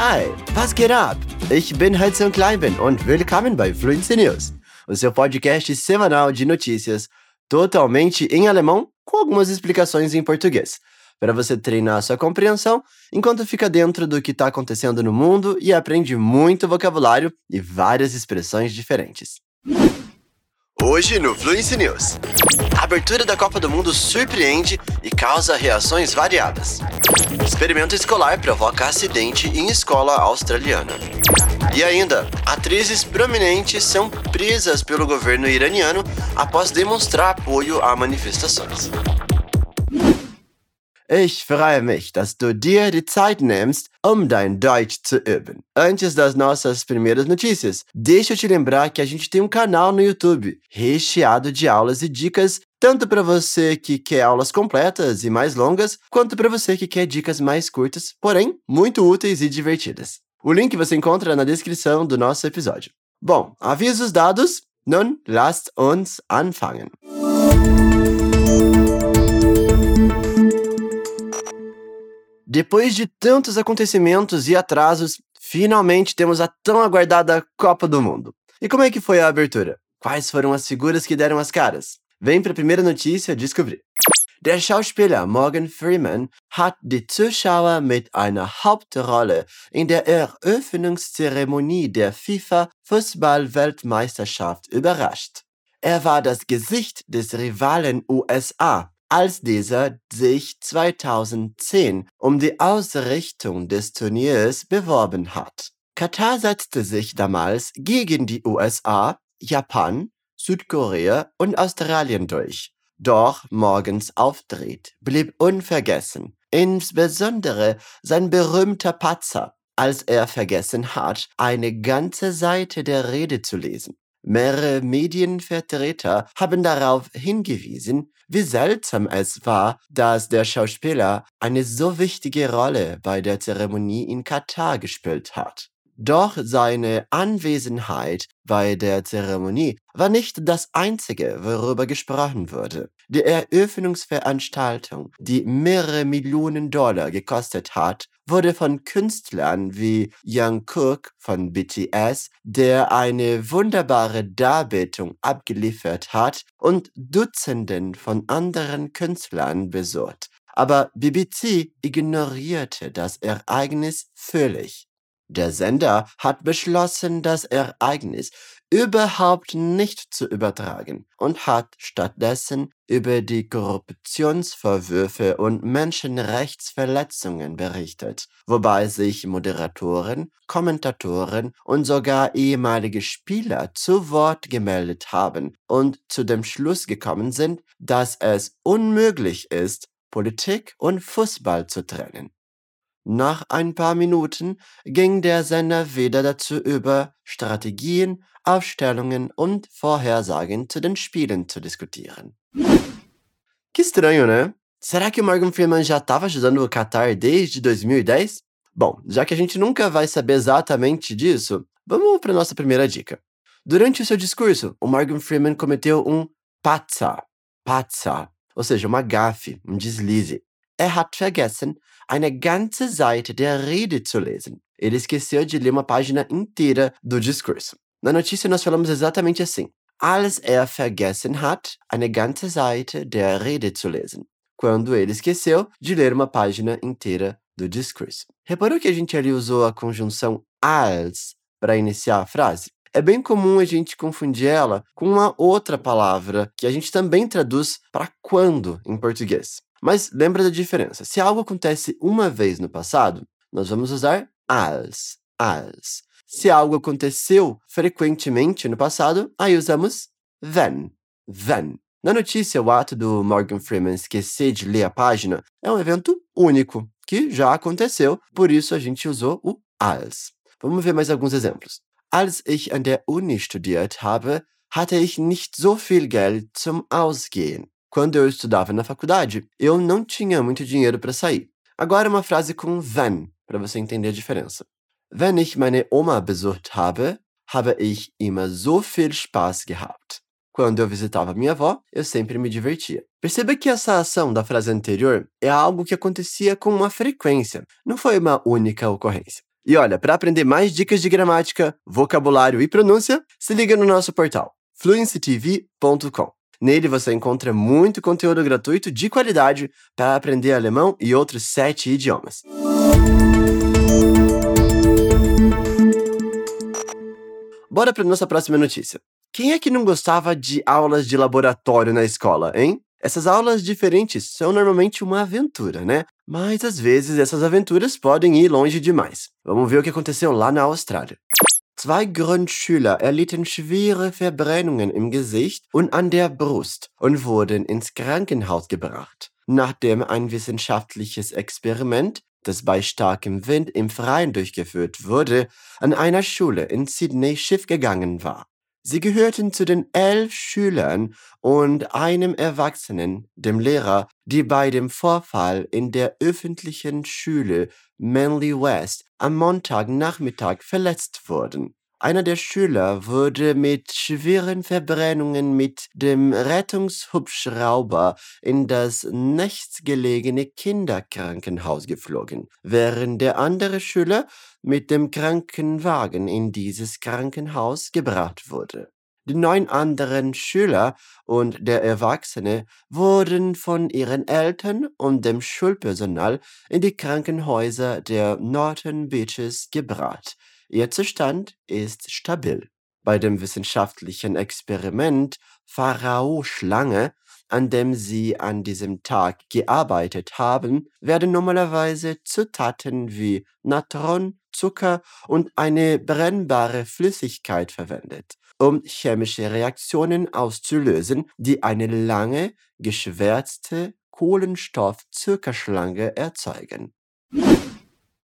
Hi, was geht ab? Ich bin Hudson Kleinben und willkommen bei Fluency News, o seu podcast semanal de notícias totalmente em alemão com algumas explicações em português, para você treinar sua compreensão enquanto fica dentro do que está acontecendo no mundo e aprende muito vocabulário e várias expressões diferentes. Hoje no Fluency News. A abertura da Copa do Mundo surpreende e causa reações variadas. Experimento escolar provoca acidente em escola australiana. E ainda, atrizes prominentes são presas pelo governo iraniano após demonstrar apoio a manifestações. Ich freue mich, dass du dir die Zeit nimmst, um dein Deutsch zu üben. Antes das nossas primeiras notícias, deixa eu te lembrar que a gente tem um canal no YouTube recheado de aulas e dicas tanto para você que quer aulas completas e mais longas, quanto para você que quer dicas mais curtas, porém muito úteis e divertidas. O link você encontra na descrição do nosso episódio. Bom, avisos dados, nun lasst uns anfangen. Depois de tantos acontecimentos e atrasos, finalmente temos a tão aguardada Copa do Mundo. E como é que foi a abertura? Quais foram as figuras que deram as caras? Vem para a primeira notícia descobrir. Der Schauspieler Morgan Freeman hat die Zuschauer mit einer Hauptrolle in der Eröffnungszeremonie der FIFA Fußball-Weltmeisterschaft überrascht. Er war das Gesicht des Rivalen USA, als dieser sich 2010 um die Ausrichtung des Turniers beworben hat. Katar setzte sich damals gegen die USA, Japan, Südkorea und Australien durch. Doch Morgans Auftritt blieb unvergessen, insbesondere sein berühmter Patzer, als er vergessen hat, eine ganze Seite der Rede zu lesen. Mehrere Medienvertreter haben darauf hingewiesen, wie seltsam es war, dass der Schauspieler eine so wichtige Rolle bei der Zeremonie in Katar gespielt hat. Doch seine Anwesenheit bei der Zeremonie war nicht das einzige, worüber gesprochen wurde. Die Eröffnungsveranstaltung, die mehrere Millionen Dollar gekostet hat, wurde von Künstlern wie Young Cook von BTS, der eine wunderbare Darbietung abgeliefert hat, und Dutzenden von anderen Künstlern besucht. Aber BBC ignorierte das Ereignis völlig. Der Sender hat beschlossen, das Ereignis überhaupt nicht zu übertragen und hat stattdessen über die Korruptionsvorwürfe und Menschenrechtsverletzungen berichtet, wobei sich Moderatoren, Kommentatoren und sogar ehemalige Spieler zu Wort gemeldet haben und zu dem Schluss gekommen sind, dass es unmöglich ist, Politik und Fußball zu trennen. Nach ein paar Minuten ging der Sender wieder dazu über, Strategien, Aufstellungen und Vorhersagen zu den Spielen zu diskutieren. Que estranho, né? Será que o Morgan Freeman já estava ajudando o Qatar desde 2010? Bom, já que a gente nunca vai saber exatamente disso, vamos para nossa primeira dica. Durante o seu discurso, o Morgan Freeman cometeu um patza, patza, ou seja, uma gafe, um deslize. Er hat vergessen, eine ganze Seite der Rede zu lesen. Ele esqueceu de ler uma página inteira do discurso. Na notícia, nós falamos exatamente assim. Als er vergessen hat, eine ganze Seite der Rede zu lesen. Quando ele esqueceu de ler uma página inteira do discurso. Reparou que a gente ali usou a conjunção als para iniciar a frase? É bem comum a gente confundir ela com uma outra palavra que a gente também traduz para quando em português. Mas lembra da diferença. Se algo acontece uma vez no passado, nós vamos usar as, as. Se algo aconteceu frequentemente no passado, aí usamos then, then. Na notícia, o ato do Morgan Freeman esquecer de ler a página é um evento único, que já aconteceu, por isso a gente usou o als. Vamos ver mais alguns exemplos. Als ich an der Uni studiert habe, hatte ich nicht so viel Geld zum Ausgehen. Quando eu estudava na faculdade, eu não tinha muito dinheiro para sair. Agora uma frase com wenn, para você entender a diferença. Wenn ich meine Oma besucht habe, habe ich immer so viel Spaß gehabt. Quando eu visitava minha avó, eu sempre me divertia. Perceba que essa ação da frase anterior é algo que acontecia com uma frequência, não foi uma única ocorrência. E olha, para aprender mais dicas de gramática, vocabulário e pronúncia, se liga no nosso portal fluencytv.com. Nele você encontra muito conteúdo gratuito de qualidade para aprender alemão e outros sete idiomas. Bora para nossa próxima notícia. Quem é que não gostava de aulas de laboratório na escola, hein? Essas aulas diferentes são normalmente uma aventura, né? Mas às vezes essas aventuras podem ir longe demais. Vamos ver o que aconteceu lá na Austrália. Zwei Grundschüler erlitten schwere Verbrennungen im Gesicht und an der Brust und wurden ins Krankenhaus gebracht, nachdem ein wissenschaftliches Experiment, das bei starkem Wind im Freien durchgeführt wurde, an einer Schule in Sydney schiefgegangen war. Sie gehörten zu den elf Schülern und einem Erwachsenen, dem Lehrer, die bei dem Vorfall in der öffentlichen Schule Manly West am Montagnachmittag verletzt wurden. Einer der Schüler wurde mit schweren Verbrennungen mit dem Rettungshubschrauber in das nächstgelegene Kinderkrankenhaus geflogen, während der andere Schüler mit dem Krankenwagen in dieses Krankenhaus gebracht wurde. Die neun anderen Schüler und der Erwachsene wurden von ihren Eltern und dem Schulpersonal in die Krankenhäuser der Northern Beaches gebracht. Ihr Zustand ist stabil. Bei dem wissenschaftlichen Experiment Pharao-Schlange, an dem sie an diesem Tag gearbeitet haben, werden normalerweise Zutaten wie Natron, Zucker und eine brennbare Flüssigkeit verwendet, um chemische Reaktionen auszulösen, die eine lange, geschwärzte Kohlenstoff-Zuckerschlange erzeugen.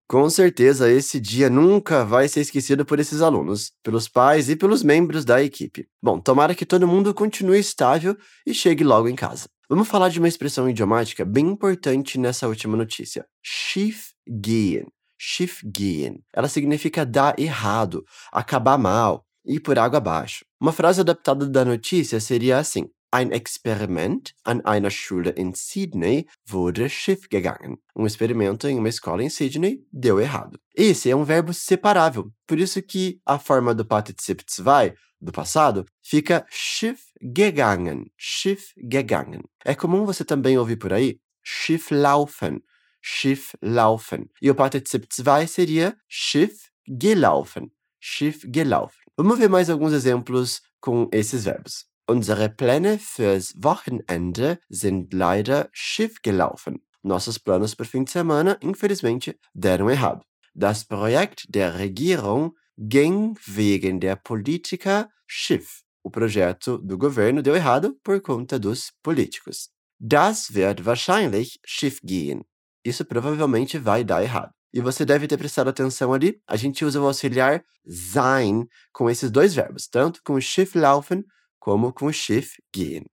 Com certeza, esse dia nunca vai ser esquecido por esses alunos, pelos pais e pelos membros da equipe. Bom, tomara que todo mundo continue estável e chegue logo em casa. Vamos falar de uma expressão idiomática bem importante nessa última notícia: schief gehen. Schief gehen. Ela significa dar errado, acabar mal, ir por água abaixo. Uma frase adaptada da notícia seria assim: Ein Experiment an einer Schule in Sydney wurde schiefgegangen. Um experimento em uma escola em Sydney deu errado. Esse é um verbo separável, por isso que a forma do Partizip 2 do passado fica schiefgegangen, schiefgegangen. É comum você também ouvir por aí schieflaufen, schieflaufen. E o Partizip 2 seria schiefgelaufen, schiefgelaufen. Vamos ver mais alguns exemplos com esses verbos. Unsere Pläne fürs Wochenende sind leider schief gelaufen. Nossos planos para o fim de semana, infelizmente, deram errado. Das Projekt der Regierung ging wegen der Politiker schief. O projeto do governo deu errado por conta dos políticos. Das wird wahrscheinlich schief gehen. Isso provavelmente vai dar errado. E você deve ter prestado atenção ali, a gente usa o auxiliar sein com esses dois verbos, tanto com schief laufen como com o Schiff gehen.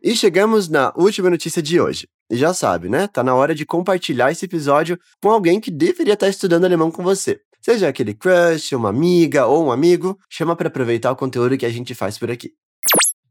E chegamos na última notícia de hoje. E já sabe, né? Tá na hora de compartilhar esse episódio com alguém que deveria estar estudando alemão com você. Seja aquele crush, uma amiga ou um amigo, chama para aproveitar o conteúdo que a gente faz por aqui.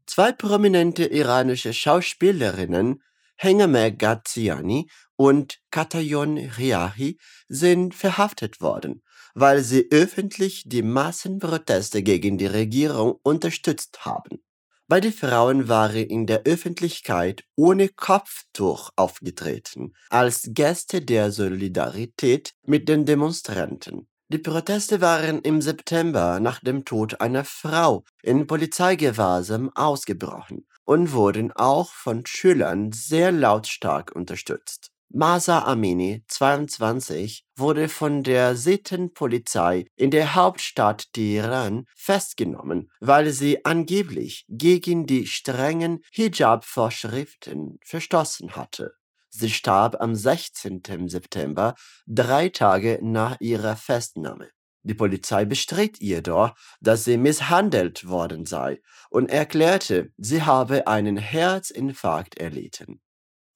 Zwei prominente iranische Schauspielerinnen Hengame Gaziani und Katayon Riahi sind verhaftet worden, weil sie öffentlich die Massenproteste gegen die Regierung unterstützt haben. Beide Frauen waren in der Öffentlichkeit ohne Kopftuch aufgetreten, als Gäste der Solidarität mit den Demonstranten. Die Proteste waren im September nach dem Tod einer Frau in Polizeigewahrsam ausgebrochen und wurden auch von Schülern sehr lautstark unterstützt. Masa Amini, 22, wurde von der Sittenpolizei in der Hauptstadt Teheran festgenommen, weil sie angeblich gegen die strengen Hijab-Vorschriften verstoßen hatte. Sie starb am 16. September, drei Tage nach ihrer Festnahme. Die Polizei bestritt jedoch, dass sie misshandelt worden sei und erklärte, sie habe einen Herzinfarkt erlitten.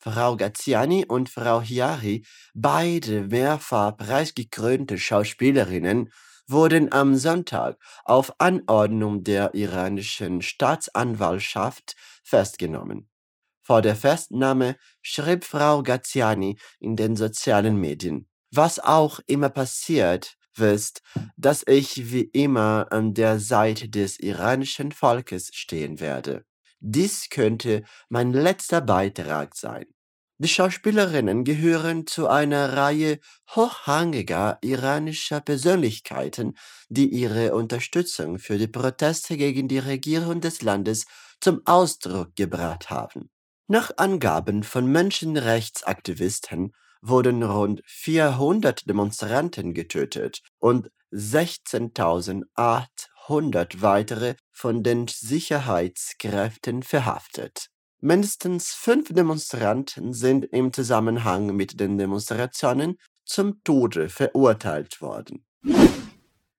Frau Gaziani und Frau Hiari, beide mehrfach preisgekrönte Schauspielerinnen, wurden am Sonntag auf Anordnung der iranischen Staatsanwaltschaft festgenommen. Vor der Festnahme schrieb Frau Gaziani in den sozialen Medien. Was auch immer passiert, wisst, dass ich wie immer an der Seite des iranischen Volkes stehen werde. Dies könnte mein letzter Beitrag sein. Die Schauspielerinnen gehören zu einer Reihe hochrangiger iranischer Persönlichkeiten, die ihre Unterstützung für die Proteste gegen die Regierung des Landes zum Ausdruck gebracht haben. Nach Angaben von Menschenrechtsaktivisten wurden rund 400 Demonstranten getötet und 16.800 weitere von den Sicherheitskräften verhaftet. Mindestens fünf Demonstranten sind im Zusammenhang mit den Demonstrationen zum Tode verurteilt worden.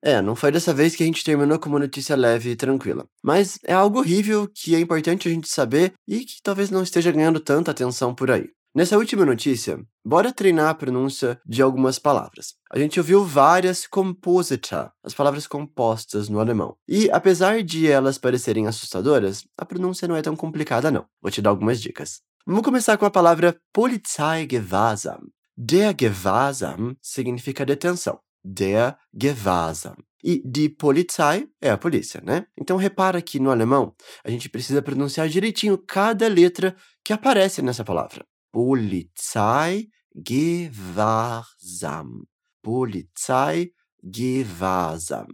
É, não foi dessa vez que a gente terminou com uma notícia leve e tranquila. Mas é algo horrível que é importante a gente saber e que talvez não esteja ganhando tanta atenção por aí. Nessa última notícia, bora treinar a pronúncia de algumas palavras. A gente ouviu várias composita, as palavras compostas no alemão. E apesar de elas parecerem assustadoras, a pronúncia não é tão complicada não. Vou te dar algumas dicas. Vamos começar com a palavra Polizeigewahrsam. Der Gewahrsam significa detenção. Der Gewahrsam. E de Polizei é a polícia, né? Então repara que no alemão a gente precisa pronunciar direitinho cada letra que aparece nessa palavra. Polizeigewahrsam. Polizeigewahrsam.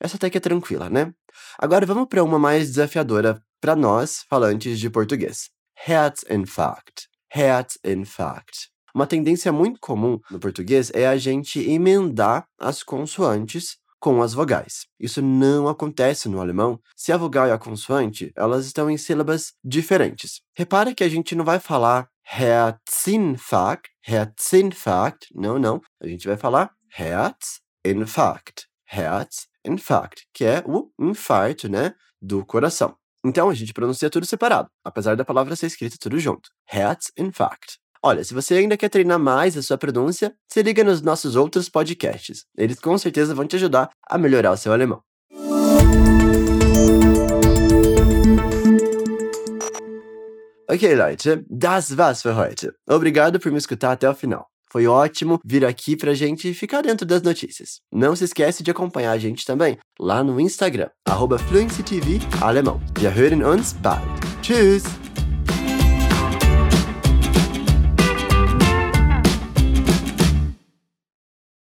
Essa até que é tranquila, né? Agora vamos para uma mais desafiadora para nós, falantes de português. Herzinfarkt. Herzinfarkt. Uma tendência muito comum no português é a gente emendar as consoantes com as vogais. Isso não acontece no alemão se a vogal e a consoante elas estão em sílabas diferentes. Repara que a gente não vai falar Herzinfarkt, Herzinfarkt, não, não. A gente vai falar Herzinfarkt, Herzinfarkt, que é o infarto, né, do coração. Então a gente pronuncia tudo separado, apesar da palavra ser escrita tudo junto. Herzinfarkt. Olha, se você ainda quer treinar mais a sua pronúncia, se liga nos nossos outros podcasts. Eles com certeza vão te ajudar a melhorar o seu alemão. Ok, Leute, das war's für heute. Obrigado por me escutar até o final. Foi ótimo vir aqui pra gente ficar dentro das notícias. Não se esquece de acompanhar a gente também lá no Instagram, arroba FluencyTV Alemão. Wir hören uns bald. Tschüss!